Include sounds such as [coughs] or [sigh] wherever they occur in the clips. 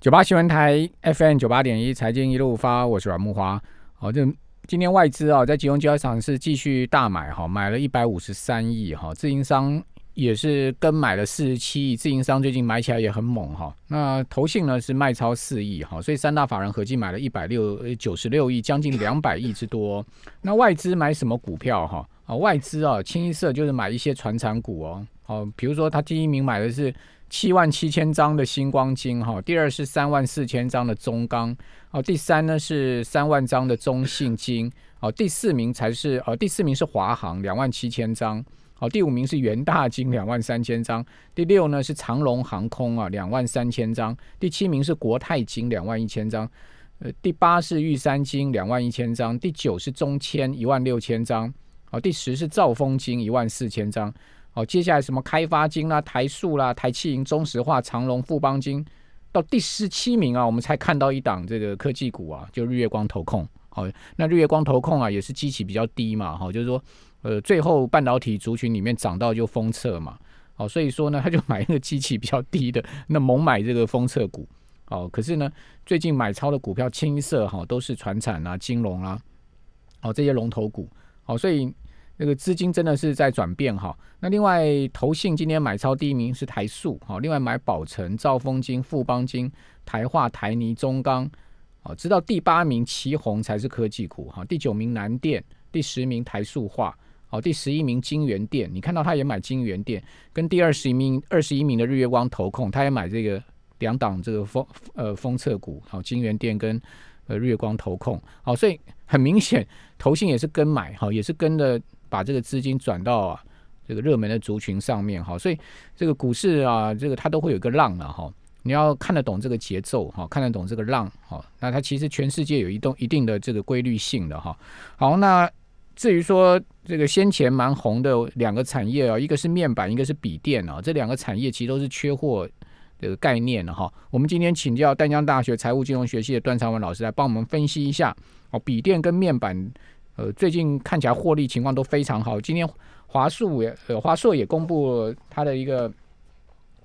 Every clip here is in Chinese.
九八新闻台 FM 九八点一财经一路发，我是阮木华。好，这今天外资啊，在集中交易场是继续大买哈，买了一百五十三亿哈，自营商也是跟买了四十七亿，自营商最近买起来也很猛哈。那投信呢是卖超四亿哈，所以三大法人合计买了一百六九十六亿，将近两百亿之多。那外资买什么股票哈？啊，外资啊，清一色就是买一些传产股哦。好，比如说他第一名买的是。七万七千张的星光金哈，第二是三万四千张的中钢，哦，第三呢是三万张的中信金，哦，第四名才是呃，第四名是华航两万七千张，哦，第五名是元大金两万三千张，第六呢是长龙航空啊两万三千张，第七名是国泰金两万一千张，呃，第八是玉山金两万一千张，第九是中签一万六千张，哦，第十是兆丰金一万四千张。好，接下来什么开发金啦、台塑啦、台气营、中石化、长隆、富邦金，到第十七名啊，我们才看到一档这个科技股啊，就日月光投控。好，那日月光投控啊，也是基期比较低嘛，哈，就是说，呃，最后半导体族群里面涨到就封测嘛，好，所以说呢，[laughs] 他就买那个基期比较低的，那猛买这个封测股。好，可是呢，最近买超的股票清一色哈，都是船产啊、金融啊，哦，这些龙头股。好，所以。那个资金真的是在转变哈。那另外，投信今天买超第一名是台塑，哈，另外买宝成、兆丰金、富邦金、台化、台泥、中钢，哦，直到第八名旗宏才是科技股哈。第九名南电，第十名台塑化，好，第十一名金源电，你看到他也买金源电，跟第二十一名二十一名的日月光投控，他也买这个两档这个封呃封测股，好，金源电跟呃日月光投控，好，所以很明显，投信也是跟买哈，也是跟的。把这个资金转到啊这个热门的族群上面哈，所以这个股市啊，这个它都会有一个浪了哈。你要看得懂这个节奏哈，看得懂这个浪哈，那它其实全世界有一动一定的这个规律性的哈。好，那至于说这个先前蛮红的两个产业啊，一个是面板，一个是笔电啊，这两个产业其实都是缺货的概念的哈。我们今天请教淡江大学财务金融学系的段长文老师来帮我们分析一下哦，笔电跟面板。呃，最近看起来获利情况都非常好。今天华硕也呃华硕也公布它的一个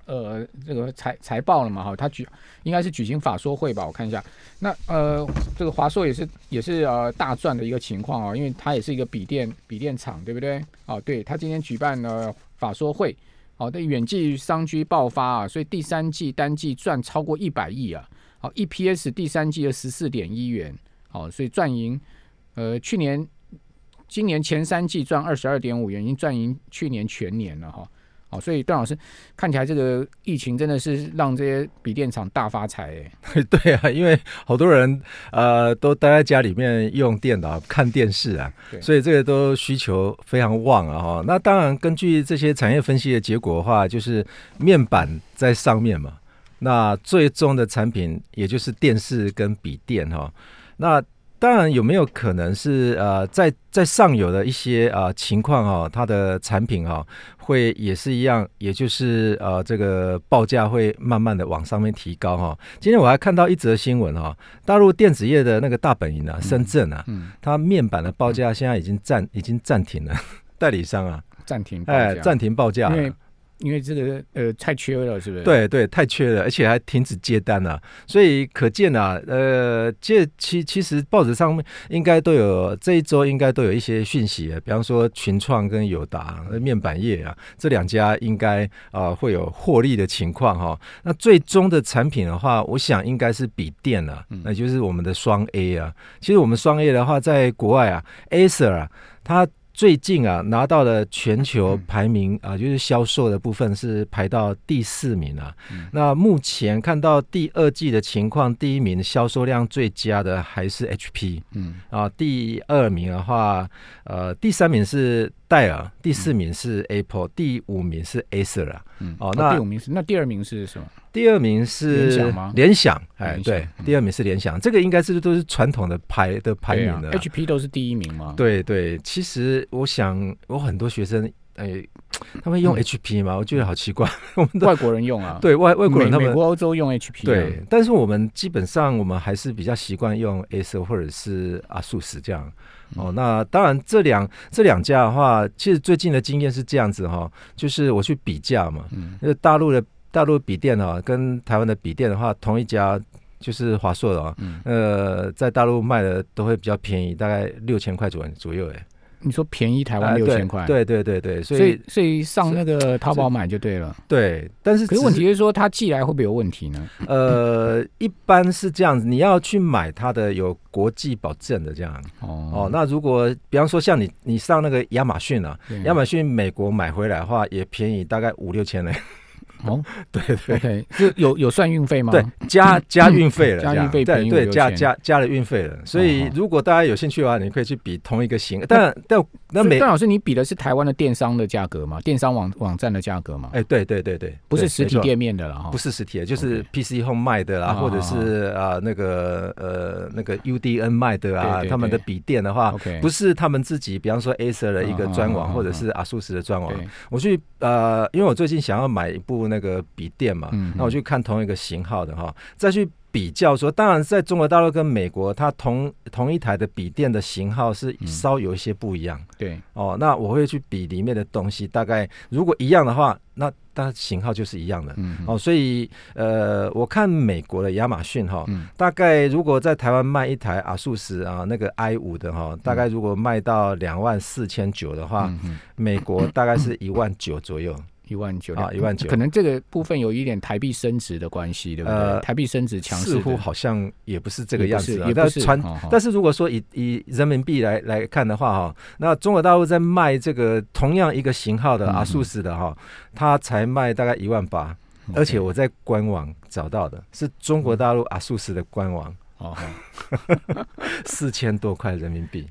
呃这个财财报了嘛哈，它举应该是举行法说会吧，我看一下。那呃这个华硕也是也是呃大赚的一个情况啊，因为它也是一个笔电笔电厂，对不对？哦，对，它今天举办了法说会，好的远距商机爆发啊，所以第三季单季赚超过一百亿啊，好 EPS 第三季的十四点一元，好，所以赚赢。呃，去年、今年前三季赚二十二点五元，已经赚赢去年全年了哈。好，所以段老师看起来这个疫情真的是让这些笔电厂大发财哎。[laughs] 对啊，因为好多人呃都待在家里面用电脑看电视啊，所以这个都需求非常旺啊哈。那当然，根据这些产业分析的结果的话，就是面板在上面嘛，那最终的产品也就是电视跟笔电哈，那。当然，有没有可能是呃，在在上游的一些啊情况哈，它的产品哈会也是一样，也就是呃这个报价会慢慢的往上面提高哈。今天我还看到一则新闻哈，大陆电子业的那个大本营啊，深圳啊，它面板的报价现在已经暂已经暂停了，[laughs] 代理商啊暂停哎暂停报价。因为这个呃太缺了，是不是？对对，太缺了，而且还停止接单了，所以可见啊，呃，这其其实报纸上面应该都有这一周应该都有一些讯息，比方说群创跟友达面板业啊，这两家应该啊会有获利的情况哈。那最终的产品的话，我想应该是笔电了，那就是我们的双 A 啊。其实我们双 A 的话，在国外啊，Acer 啊，它。最近啊，拿到了全球排名啊，就是销售的部分是排到第四名啊。那目前看到第二季的情况，第一名销售量最佳的还是 HP，嗯啊，第二名的话，呃，第三名是。戴尔第四名是 Apple，第五名是 Acer 啊。嗯，哦，那第五名是那第二名是什么？第二名是联想吗？联想，哎，对，第二名是联想。这个应该是都是传统的排的排名的。HP 都是第一名吗？对对，其实我想，我很多学生，哎，他们用 HP 嘛，我觉得好奇怪。[laughs] 我们外国人用啊，对外外国人，他们美国、欧洲用 HP。对，但是我们基本上我们还是比较习惯用 Acer 或者是 ASUS 这样。哦，那当然，这两这两家的话，其实最近的经验是这样子哈，就是我去比价嘛，因为大陆的大陆笔电哦，跟台湾的笔电的话，同一家就是华硕的啊、嗯，呃，在大陆卖的都会比较便宜，大概六千块左右左右，哎，你说便宜台湾六千块，，对对对对，所所以以所以上那个淘宝买就对了。对，但是可是问题是说，它寄来会不会有问题呢？呃，一般是这样子，你要去买它的有国际保证的这样哦哦。那如果比方说像你你上那个亚马逊啊，亚马逊美国买回来的话也便宜，大概五六千呢。哦 [laughs] 对对，OK，是有有算运费吗？对，加加运费了，加运费对对，加加加了运费了。所以哦如果大家有兴趣的话，你可以去比同一个型，但但那美所以段老师，你比的是台湾的电商的价格吗？电商网网站的价格吗？哎，对对对对，不是实体店面的了哈。不是实体的，就是 PC Home 卖的啦，啊或者是啊那个呃那个 UDN 卖的啊，他们的对笔电的话，不是他们自己，比方说 Acer 的一个专网，或者是 ASUS 的专网。我去呃，因为我最近想要买一部那个笔电嘛，嗯那我去看同一个型号的哈，再去比较说，当然在中国大陆跟美国，它同同一台的笔电的型号是嗯。稍有一些不一样。对，哦，那我会去比里面的东西，大概如果一样的话，那它型号就是一样的。嗯，哦，所以呃，我看美国的亚马逊哈，嗯。大概如果在台湾卖一台阿素斯啊那个 i 五的哈，大概如果卖到两万四千九的话，美国大概是一万九左右。一万九啊一万九可能这个部分有一点台币升值的关系，对不对？呃台币升值强势，似乎好像也不是这个样子啊也。不是但传，哦哦但是如果说以以人民币来来看的话哈，那中国大陆在卖这个同样一个型号的嗯阿素斯的哈，它才卖大概一万八，而且我在官网找到的是中国大陆阿素斯的官网，哦，[laughs] 四千多块人民币。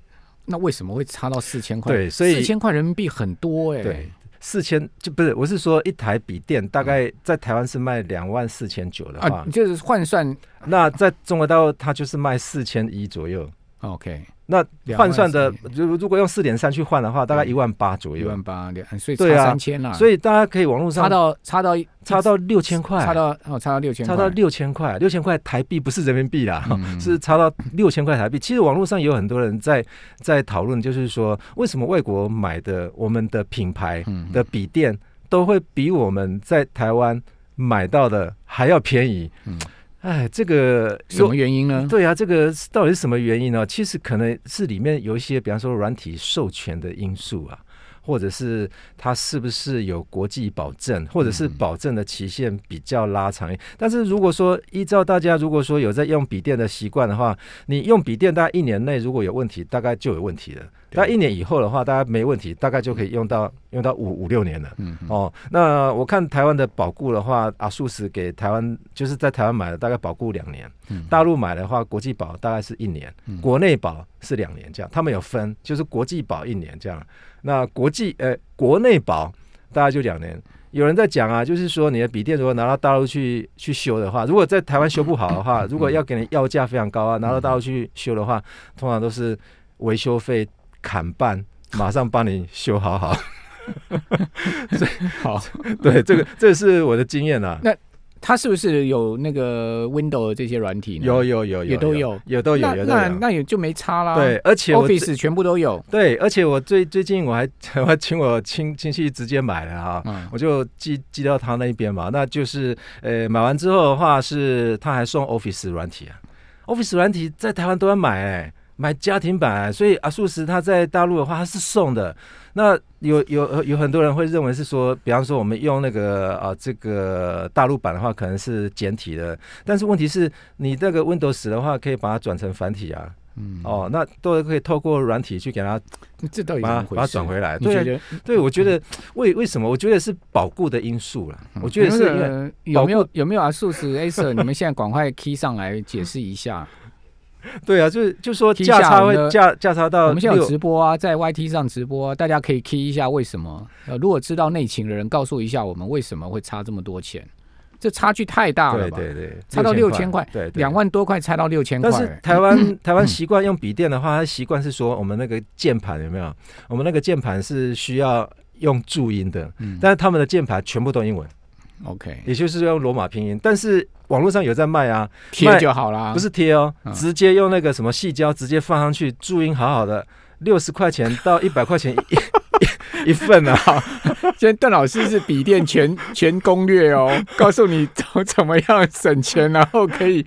那为什么会差到四千块？对所以四千块人民币很多哎。对，四千就不是，我是说一台笔电大概在台湾是卖两万四千九的话，啊，就是换算那在中国大陆它就是卖四千一左右。OK 那换算的，如如果用四点三去换的话，大概一万八左右一万。八两，所以差三千啦。所以大家可以网络上差到差到差到六千块，差到哦差到六千，差到六千块，六千块台币不是人民币啦，嗯 [laughs] 是差到六千块台币。其实网络上也有很多人在在讨论，就是说为什么外国买的我们的品牌嗯的笔电都会比我们在台湾买到的还要便宜？嗯哎，这个什么原因呢？对啊，这个到底是什么原因呢？其实可能是里面有一些，比方说软体授权的因素啊，或者是它是不是有国际保证，或者是保证的期限比较拉长。但是如果说依照大家如果说有在用笔电的习惯的话，你用笔电大概一年内如果有问题，大概就有问题了。对大概一年以后的话，大家没问题，大概就可以用到用到五五六年了。嗯，嗯哦，那我看台湾的保固的话，阿素斯给台湾就是在台湾买的，大概保固两年。嗯大陆买的话，国际保大概是一年，嗯国内保是两年，这样。他们有分，就是国际保一年这样。那国际呃国内保大概就两年。有人在讲啊，就是说你的笔电如果拿到大陆去去修的话，如果在台湾修不好的话，如果要给你要价非常高啊，拿到大陆去修的话，通常都是维修费砍半，[laughs] 马上帮你修好好。[laughs] 好，对，这个这是我的经验啊。那它是不是有那个 Windows 这些软体呢？有有有有也都有有都有那有。那那也就没差啦。对，而且，Office 全部都有。对，而且我最最近我还 [laughs] 我还请我亲亲戚直接买了哈，嗯我就寄寄到他那边嘛。那就是呃买完之后的话是他还送 Office 软体啊，Office 软体在台湾都要买哎、买家庭版、所以阿素斯他在大陆的话它是送的。那有有有很多人会认为是说，比方说我们用那个啊这个大陆版的话，可能是简体的，但是问题是你这个 Windows 的话，可以把它转成繁体啊。嗯，哦，那都可以透过软体去给它这到底怎把它？转回来。对？对，我觉得为为什么？我觉得是保固的因素啦。我觉得是有没有有没有阿？数十 Acer，你们现在赶快 key 上来解释一下。[laughs] 对啊，就是就说价差会价价差到我们现在有直播啊，在 YT 上直播、啊，大家可以 key 一下为什么。呃，如果知道内情的人，告诉一下我们为什么会差这么多钱，这差距太大了吧？对对对，差到六6000块对，两。万多块差到六千块，但是台湾台湾习惯用笔电的话，他习惯是说我们那个键盘有没有？我们那个键盘是需要用注音的，嗯但是他们的键盘全部都英文，OK 也就是用罗马拼音。但是网络上有在卖啊，贴就好啦，不是贴哦，嗯直接用那个什么细胶直接放上去，注音好好的，六十块钱到一百块钱一一份啊。[laughs] 今天邓老师是笔电全 [laughs] 全攻略哦，告诉你怎怎么样省钱，然后可以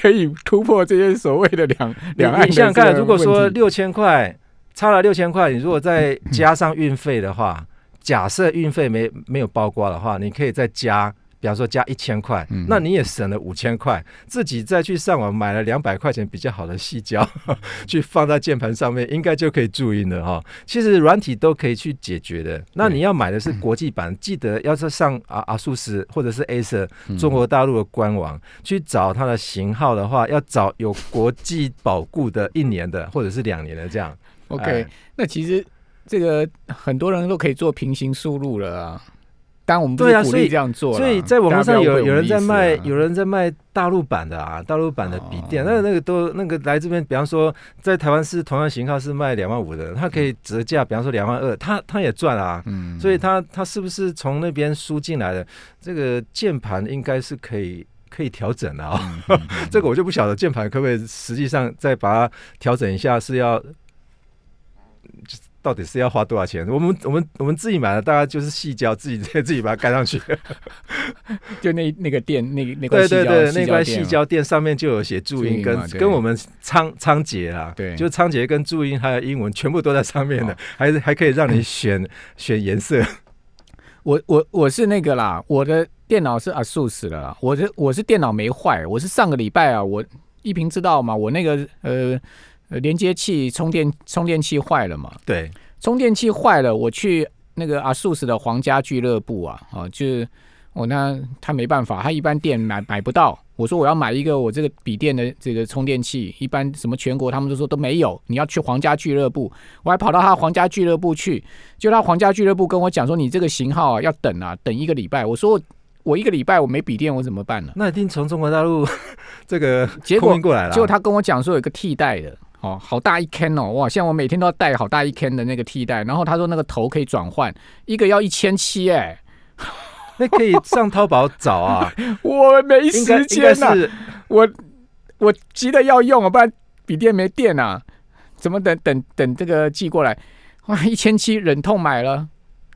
可以突破这些所谓的两两岸。你想想看，如果说六千块差了六千块，你如果再加上运费的话，假设运费没没有包括的话，你可以再加。比方说加一千块，那你也省了五千块，自己再去上网买了两百块钱比较好的细胶，[laughs] 去放在键盘上面，应该就可以注音了哈。其实软体都可以去解决的。那你要买的是国际版，记得要是上阿阿苏斯或者是 Acer 中国大陆的官网去找它的型号的话，要找有国际保固的一年的或者是两年的这样。OK，那其实这个很多人都可以做平行输入了啊。但我们对啊，所以这样做，所以在网络上有有人在卖，有人在卖大陆版的啊，大陆版的笔电，那那个都那个来这边，比方说在台湾是同样型号是卖两万五的，他可以折价，比方说两万二，他他也赚啊，嗯，所以他他是不是从那边输进来的？这个键盘应该是可以可以调整的啊，[laughs] 这个我就不晓得键盘可不可以实际上再把它调整一下，是要。到底是要花多少钱？我们我们我们自己买的，大概就是细胶，自己 [laughs] 自己把它盖上去。[laughs] 就那那个店，那那块对对对，那块细胶垫上面就有写注音，跟跟我们仓仓颉啊，对，就仓颉跟注音还有英文全部都在上面的，还是还可以让你选 [coughs] 选颜色。我我我是那个啦，我的电脑是啊，速死了。我的我是电脑没坏，我是上个礼拜啊，我一平知道嘛，我那个呃。呃，连接器充电充电器坏了嘛？对，充电器坏了，我去那个阿素斯的皇家俱乐部啊，啊，就是我那他没办法，他一般店买买不到。我说我要买一个我这个笔电的这个充电器，一般什么全国他们都说都没有，你要去皇家俱乐部。我还跑到他皇家俱乐部去，就他皇家俱乐部跟我讲说，你这个型号啊要等啊，等一个礼拜。我说我一个礼拜我没笔电，我怎么办呢？那一定从中国大陆 [laughs] 这个结果过来了。结果他跟我讲说有个替代的。哦，好大一 can 哦，哇！像我每天都要带好大一 can 的那个替代，然后他说那个头可以转换，一个要一千七哎，那可以上淘宝找啊。[laughs] 我没时间呐，我我急得要用啊，不然笔电没电啊，怎么等等等这个寄过来？哇，一千七忍痛买了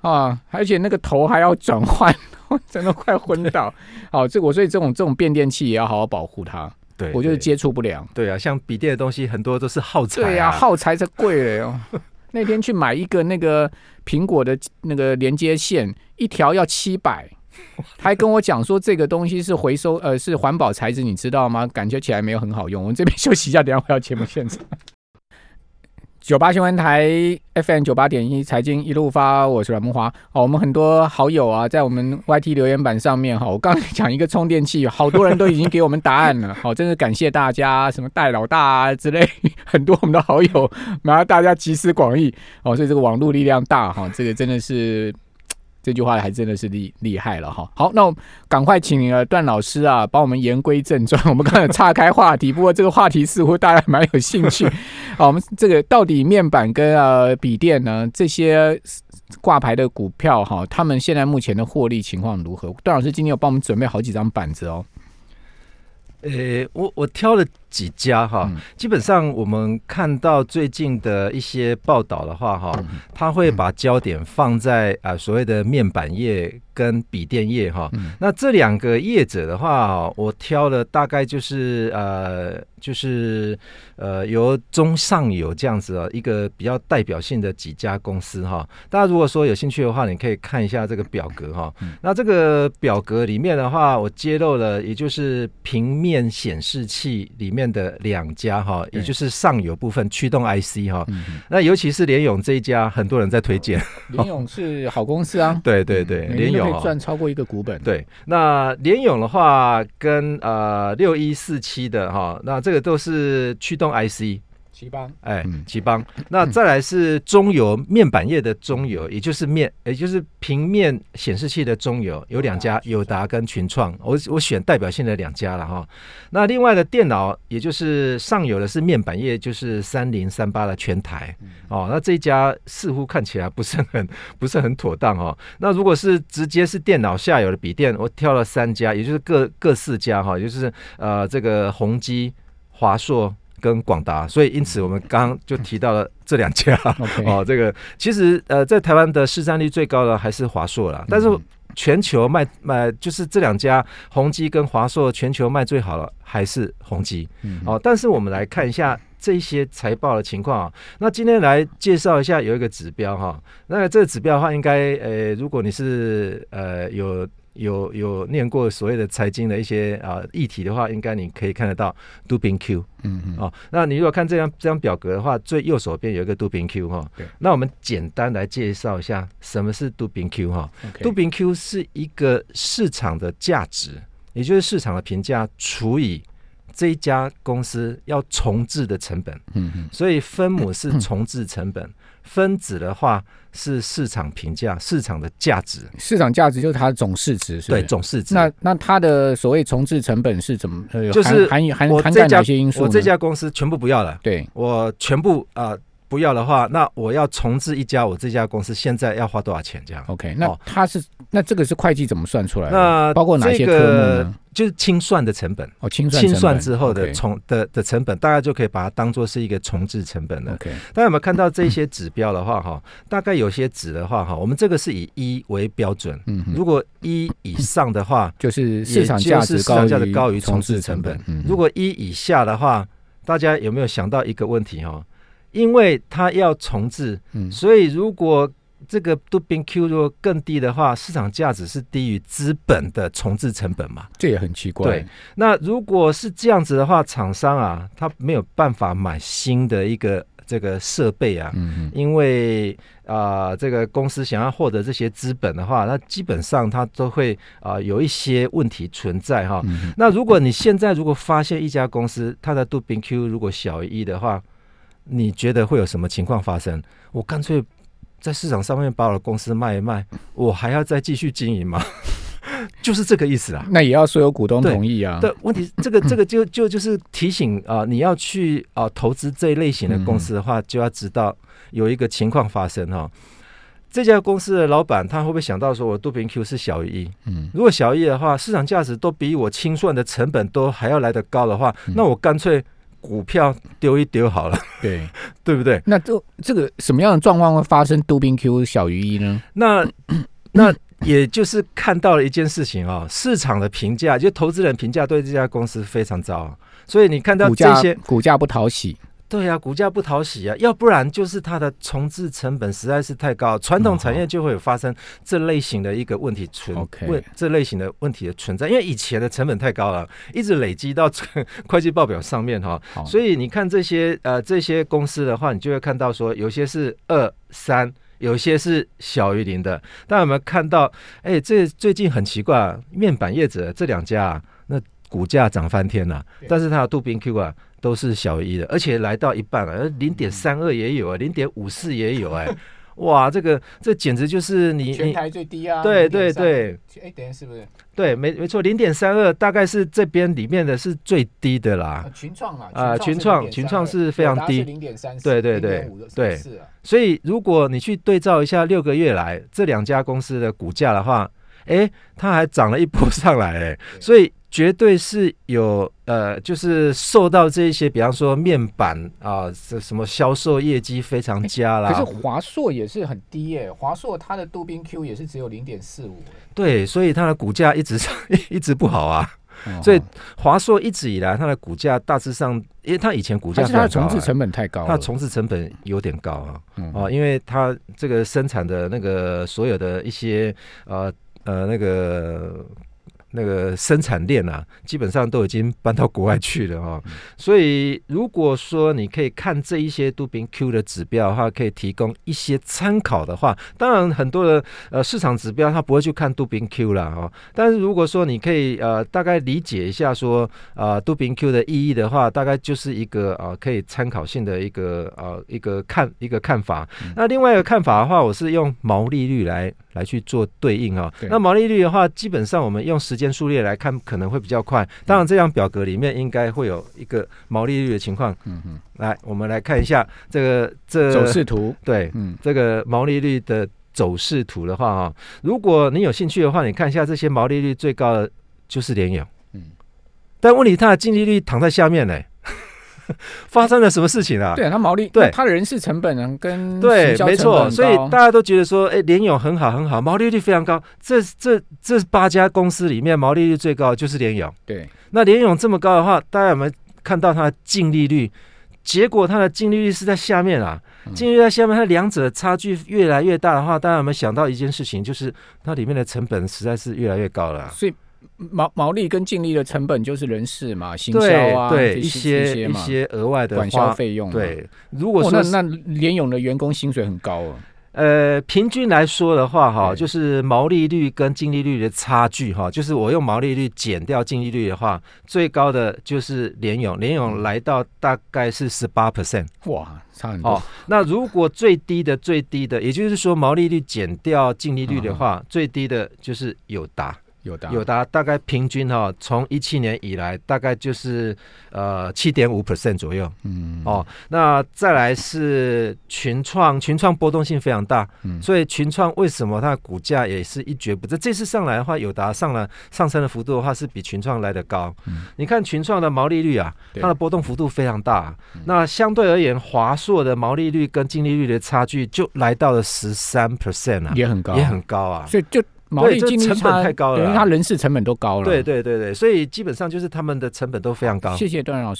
啊，而且那个头还要转换，[laughs] 我真的快昏倒。好，这我所以这种这种变电器也要好好保护它。对，我就是接触不良。对啊，像笔电的东西很多都是耗材。对呀，耗材才贵嘞哦。[laughs] 那天去买一个那个苹果的那个连接线，一条要七百，还跟我讲说这个东西是回收呃是环保材质，你知道吗？感觉起来没有很好用。我们这边休息一下，等下回到节目现场。九八新闻台 FM 九八点一财经一路发，我是阮木华。哦，我们很多好友啊，在我们 YT 留言板上面哈，我刚才讲一个充电器，好多人都已经给我们答案了。好，真是感谢大家，什么戴老大啊之类，很多我们的好友，然后大家集思广益哦，所以这个网络力量大哈，这个真的是。这句话还真的是厉厉害了哈！好，那我赶快请呃段老师啊，帮我们言归正传。[laughs] 我们刚才岔开话题，不过这个话题似乎大家蛮有兴趣。[laughs] 好，我们这个到底面板跟呃笔电呢这些挂牌的股票哈，他们现在目前的获利情况如何？段老师今天有帮我们准备好几张板子哦。呃，我我挑了几家哈，基本上我们看到最近的一些报道的话哈，他会把焦点放在啊所谓的面板业。跟笔电业哈，那这两个业者的话，我挑了大概就是呃，就是呃，由中上游这样子啊，一个比较代表性的几家公司哈。大家如果说有兴趣的话，你可以看一下这个表格哈。那这个表格里面的话，我揭露了，也就是平面显示器里面的两家哈，也就是上游部分驱动 IC 哈。那尤其是联咏这一家，很多人在推荐。联咏是好公司啊。[laughs] 对对对，联咏。可以赚超过一个股本。对，那联勇的话，跟呃六一四七的哈，那这个都是驱动 IC。奇邦，哎，奇邦，那再来是中游面板业的中游，也就是面，也就是平面显示器的中游，有两家，友达跟群创，我我选代表性的两家了哈。那另外的电脑，也就是上游的是面板业，就是三零三八的全台，哦，那这一家似乎看起来不是很 [laughs] 不是很妥当哦。那如果是直接是电脑下游的笔电，我挑了三家，也就是各各四家哈，就是呃这个宏基、华硕。跟广达，所以因此我们刚刚就提到了这两家。[laughs] 哦，这个其实呃，在台湾的市占率最高的还是华硕啦，但是嗯全球卖卖就是这两家宏基跟华硕，全球卖最好了还是宏基。嗯哦，但是我们来看一下这些财报的情况啊。那今天来介绍一下有一个指标哈，那这个指标的话，应该呃，如果你是呃有。有有念过所谓的财经的一些啊议题的话，应该你可以看得到杜宾 Q 嗯嗯哦。那你如果看这张这张表格的话，最右手边有一个杜宾 Q 哈、对那我们简单来介绍一下什么是杜宾 Q 哈、，OK，杜宾 Q 是一个市场的价值，也就是市场的评价除以这一家公司要重置的成本，嗯嗯所以分母是重置成本，[coughs] 分子的话是市场评价、市场的价值，市场价值就是它的总市值，是不对？总市值。那那它的所谓重置成本是怎么？呃，就是含含含含在哪些因素？我这家公司全部不要了，对我全部啊、不要的话，那我要重置一家我这家公司，现在要花多少钱？这样？，OK，那哦它是那这个是会计怎么算出来的？那包括哪些科目呢？就是清算的成本。哦，清算之后的重的的成本，大家就可以把它当做是一个重置成本了。OK，大家有没有看到这些指标的话，哈，大概有些指的话，哈，我们这个是以一为标准，嗯哼，如果一以上的话，[coughs] 就是市场价值也就是市场价值高于重重置置成本。嗯哼，如果一以下的话，大家有没有想到一个问题哈？因为它要重置，嗯所以如果这个杜宾 Q 如果更低的话，市场价值是低于资本的重置成本嘛？这也很奇怪。对，那如果是这样子的话，厂商啊，他没有办法买新的一个这个设备啊，因为啊、这个公司想要获得这些资本的话，那基本上它都会啊、有一些问题存在哈。嗯，那如果你现在如果发现一家公司它的杜宾 Q 如果小于一的话，你觉得会有什么情况发生？我干脆在市场上面把我的公司卖一卖，我还要再继续经营吗？[laughs] 就是这个意思啊。那也要所有股东同意啊。对，问题这个 [laughs] 这个就就就是提醒啊、你要去啊、投资这一类型的公司的话，就要知道有一个情况发生哈、这家公司的老板他会不会想到说，我杜平 Q 是小于一？嗯如果小于一的话，市场价值都比我清算的成本都还要来得高的话，嗯那我干脆股票丢一丢好了，对，[laughs] 对不对？那这这个什么样的状况会发生杜宾 Q 小于一呢？那那也就是看到了一件事情啊、市场的评价，就投资人评价对这家公司非常糟，所以你看到股价这些，股价不讨喜，对呀、股价不讨喜啊，要不然就是它的重置成本实在是太高，传统产业就会有发生这类型的一个问题存问这类型的问题的存在，因为以前的成本太高了，一直累积到这 [laughs] 个会计报表上面哈、好，所以你看这些呃这些公司的话，你就会看到说有些是二三。有些是小于零的，大家有没有看到？哎、这最近很奇怪、啊，面板业者这两家啊，那股价涨翻天了、对但是它的杜宾 Q 啊都是小于一的，而且来到一半了，零点三二也有啊，零点五四也有哎、[laughs] 哇，这个这简直就是你全台最低啊对对对，哎，等下是不是？对没没错，零点三二大概是这边里面的是最低的啦。群创啊啊群创群创是非常低。零点三对对对对。啊，所以如果你去对照一下六个月来这两家公司的股价的话，哎，它还涨了一波上来，哎，所以绝对是有呃，就是受到这一些，比方说面板啊，这、什么销售业绩非常佳啦，可是华硕也是很低耶，华硕它的杜宾 Q 也是只有零点四五，对，所以它的股价一直上 [laughs] 一直不好啊。哦。所以华硕一直以来它的股价大致上，因为它以前股价还是它的重置成本太高，它的重置成本有点高啊。嗯哦，因为它这个生产的那个所有的一些呃呃那个那个生产链啊，基本上都已经搬到国外去了哦。所以如果说你可以看这一些杜宾 Q 的指标的话，可以提供一些参考的话，当然很多的呃市场指标它不会去看杜宾 Q 啦哦。但是如果说你可以呃大概理解一下说呃杜宾 Q 的意义的话，大概就是一个呃可以参考性的一个呃一个看一个看法。那另外一个看法的话，我是用毛利率来来去做对应啊、对那毛利率的话，基本上我们用时间数列来看，可能会比较快。当然，这张表格里面应该会有一个毛利率的情况。嗯嗯，来，我们来看一下这个这走势图，对嗯。这个毛利率的走势图的话啊，如果你有兴趣的话，你看一下这些毛利率最高的就是联友，嗯，但问题它的净利率躺在下面呢、[laughs] 发生了什么事情啊？对，他毛利对他的人事成本呢跟对没错，所以大家都觉得说，哎，联咏很好很好，毛利率非常高。这这这八家公司里面，毛利率最高就是联咏。对那联咏这么高的话，大家有没有看到它的净利率？结果它的净利率是在下面啊，嗯净利率在下面，它两者差距越来越大的话，大家有没有想到一件事情，就是它里面的成本实在是越来越高了啊、所以毛毛利跟净利的成本就是人事嘛，行对销啊，对，一些一些额外的管销花，费用嘛。对。如果是那那联咏的员工薪水很高哦。呃，平均来说的话，哈，就是毛利率跟净利率的差距，哈，就是我用毛利率减掉净利率的话，最高的就是联勇，联勇来到大概是十八 percent 哇，差很多。哦。那如果最低的最低的，也就是说毛利率减掉净利率的话，最低的就是友达，有的啊友达大概平均哈，从一七年以来大概就是呃七点五 percent 左右。嗯哦，那再来是群创，群创波动性非常大，嗯所以群创为什么它的股价也是一蹶不振？这次上来的话，友达上了上升的幅度的话是比群创来的高。嗯你看群创的毛利率啊，它的波动幅度非常大。嗯那相对而言，华硕的毛利率跟净利率的差距就来到了十三 percent 啊，也很高，也很高啊。所以就毛利净利成本差太高了啊等于它人事成本都高了。对对对对，所以基本上就是他们的成本都非常高。谢谢段老师。